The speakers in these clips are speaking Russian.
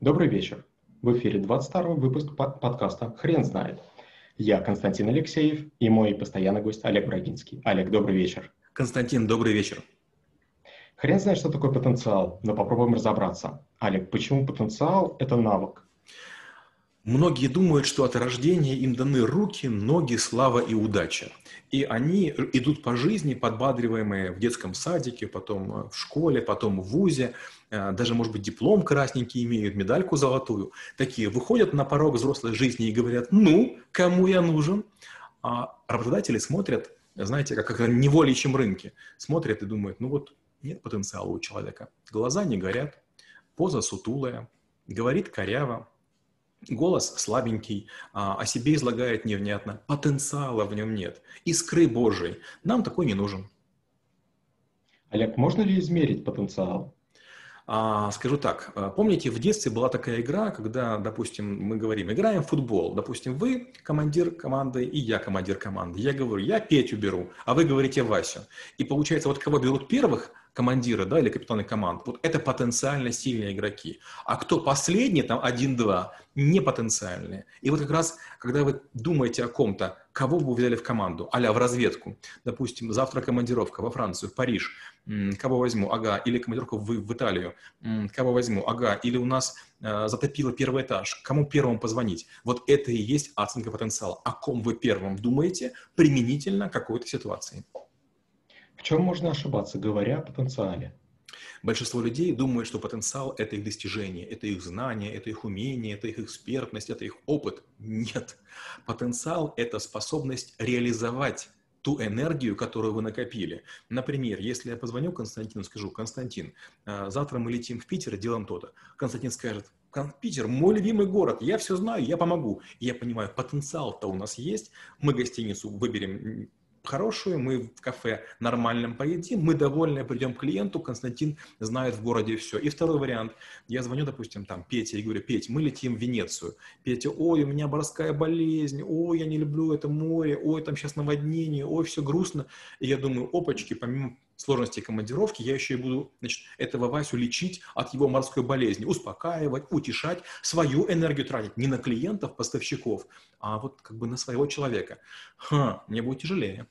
Добрый вечер. В эфире 22 выпуск подкаста «Хрен знает». Я Константин Алексеев и мой постоянный гость Олег Брагинский. Олег, добрый вечер. Константин, добрый вечер. Хрен знает, что такое потенциал, но попробуем разобраться. Олег, почему потенциал – это навык? Многие думают, что от рождения им даны руки, ноги, слава и удача. И они идут по жизни, подбадриваемые в детском садике, потом э, в школе, потом в ВУЗе, э, даже, может быть, диплом красненький имеют, медальку золотую. Такие выходят на порог взрослой жизни и говорят, ну, кому я нужен? А работодатели смотрят, знаете, как на неволичьем рынке, смотрят и думают, ну вот нет потенциала у человека. Глаза не горят, поза сутулая, говорит коряво, Голос слабенький, а, о себе излагает невнятно, потенциала в нем нет, искры Божией. Нам такой не нужен. Олег, можно ли измерить потенциал? А, скажу так, а, помните, в детстве была такая игра, когда, допустим, мы говорим, играем в футбол. Допустим, вы командир команды, и я командир команды. Я говорю, я Петю беру, а вы говорите Васю. И получается, вот кого берут первых, командиры, да, или капитаны команд, вот это потенциально сильные игроки. А кто последний, там, один-два, не потенциальные. И вот как раз, когда вы думаете о ком-то, кого бы вы взяли в команду, а в разведку, допустим, завтра командировка во Францию, в Париж, кого возьму, ага, или командировка в, в Италию, кого возьму, ага, или у нас э, затопило первый этаж, кому первому позвонить. Вот это и есть оценка потенциала. О ком вы первым думаете? Применительно какой-то ситуации. В чем можно ошибаться, говоря о потенциале? Большинство людей думают, что потенциал – это их достижение, это их знание, это их умение, это их экспертность, это их опыт. Нет. Потенциал – это способность реализовать ту энергию, которую вы накопили. Например, если я позвоню Константину, скажу, Константин, а, завтра мы летим в Питер и делаем то-то. Константин скажет, Питер, мой любимый город, я все знаю, я помогу. Я понимаю, потенциал-то у нас есть, мы гостиницу выберем хорошую, мы в кафе нормальном поедим, мы довольны, придем к клиенту, Константин знает в городе все. И второй вариант, я звоню, допустим, там, Пете и говорю, Петь, мы летим в Венецию. Петя, ой, у меня морская болезнь, ой, я не люблю это море, ой, там сейчас наводнение, ой, все грустно. И я думаю, опачки, помимо сложностей командировки, я еще и буду значит, этого Васю лечить от его морской болезни, успокаивать, утешать, свою энергию тратить не на клиентов, поставщиков, а вот как бы на своего человека. Ха, мне будет тяжелее.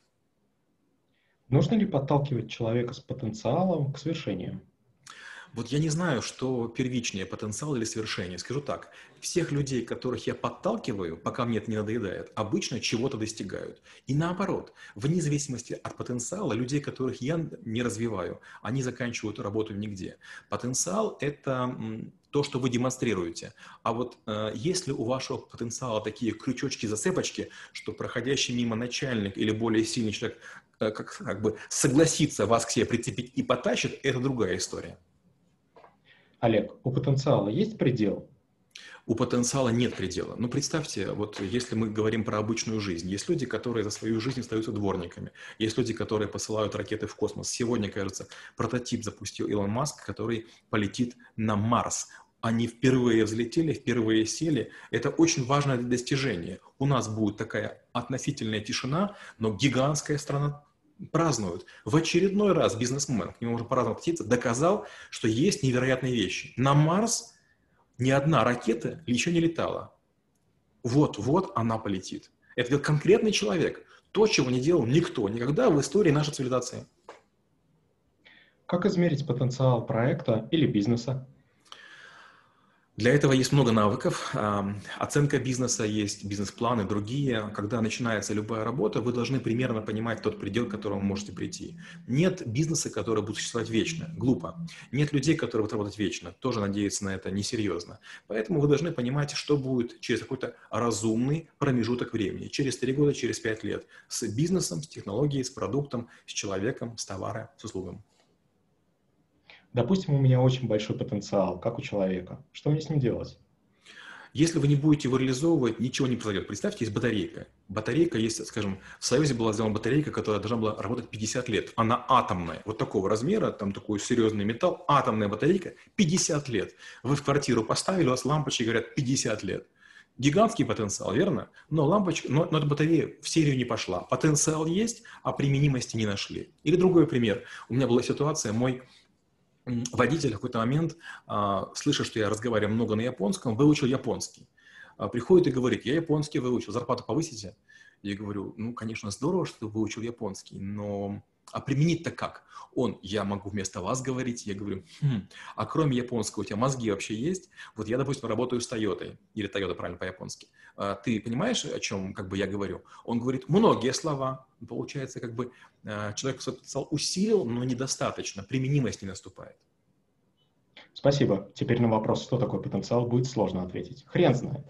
Нужно ли подталкивать человека с потенциалом к свершениям? Вот я не знаю, что первичнее, потенциал или свершение. Скажу так, всех людей, которых я подталкиваю, пока мне это не надоедает, обычно чего-то достигают. И наоборот, вне зависимости от потенциала, людей, которых я не развиваю, они заканчивают работу нигде. Потенциал – это то, что вы демонстрируете. А вот э, если у вашего потенциала такие крючочки-засыпочки, что проходящий мимо начальник или более сильный человек как, как бы согласится вас к себе прицепить и потащит, это другая история. Олег, у потенциала есть предел? У потенциала нет предела. Ну, представьте, вот если мы говорим про обычную жизнь, есть люди, которые за свою жизнь остаются дворниками, есть люди, которые посылают ракеты в космос. Сегодня, кажется, прототип запустил Илон Маск, который полетит на Марс. Они впервые взлетели, впервые сели. Это очень важное достижение. У нас будет такая относительная тишина, но гигантская страна празднуют. В очередной раз бизнесмен, к нему можно по-разному относиться, доказал, что есть невероятные вещи. На Марс ни одна ракета еще не летала. Вот-вот она полетит. Это конкретный человек. То, чего не делал никто никогда в истории нашей цивилизации. Как измерить потенциал проекта или бизнеса? Для этого есть много навыков. Оценка бизнеса, есть бизнес-планы, другие. Когда начинается любая работа, вы должны примерно понимать тот предел, к которому вы можете прийти. Нет бизнеса, который будет существовать вечно. Глупо. Нет людей, которые будут работать вечно. Тоже надеяться на это несерьезно. Поэтому вы должны понимать, что будет через какой-то разумный промежуток времени. Через 3 года, через 5 лет. С бизнесом, с технологией, с продуктом, с человеком, с товаром, с услугами. Допустим, у меня очень большой потенциал, как у человека. Что мне с ним делать? Если вы не будете его реализовывать, ничего не произойдет. Представьте, есть батарейка. Батарейка есть, скажем, в Союзе была сделана батарейка, которая должна была работать 50 лет. Она атомная, вот такого размера, там такой серьезный металл, атомная батарейка, 50 лет. Вы в квартиру поставили, у вас лампочки говорят 50 лет. Гигантский потенциал, верно? Но лампочка, но, но эта батарея в серию не пошла. Потенциал есть, а применимости не нашли. Или другой пример. У меня была ситуация, мой водитель в какой-то момент, а, слыша, что я разговариваю много на японском, выучил японский. А, приходит и говорит, я японский выучил, зарплату повысите? Я говорю, ну, конечно, здорово, что ты выучил японский, но а применить-то как? Он, я могу вместо вас говорить, я говорю, хм, а кроме японского у тебя мозги вообще есть? Вот я, допустим, работаю с Toyota, или Toyota правильно по-японски. А ты понимаешь, о чем как бы я говорю? Он говорит, многие слова. Получается, как бы а, человек потенциал усилил, но недостаточно, применимость не наступает. Спасибо. Теперь на вопрос, что такое потенциал, будет сложно ответить. Хрен знает.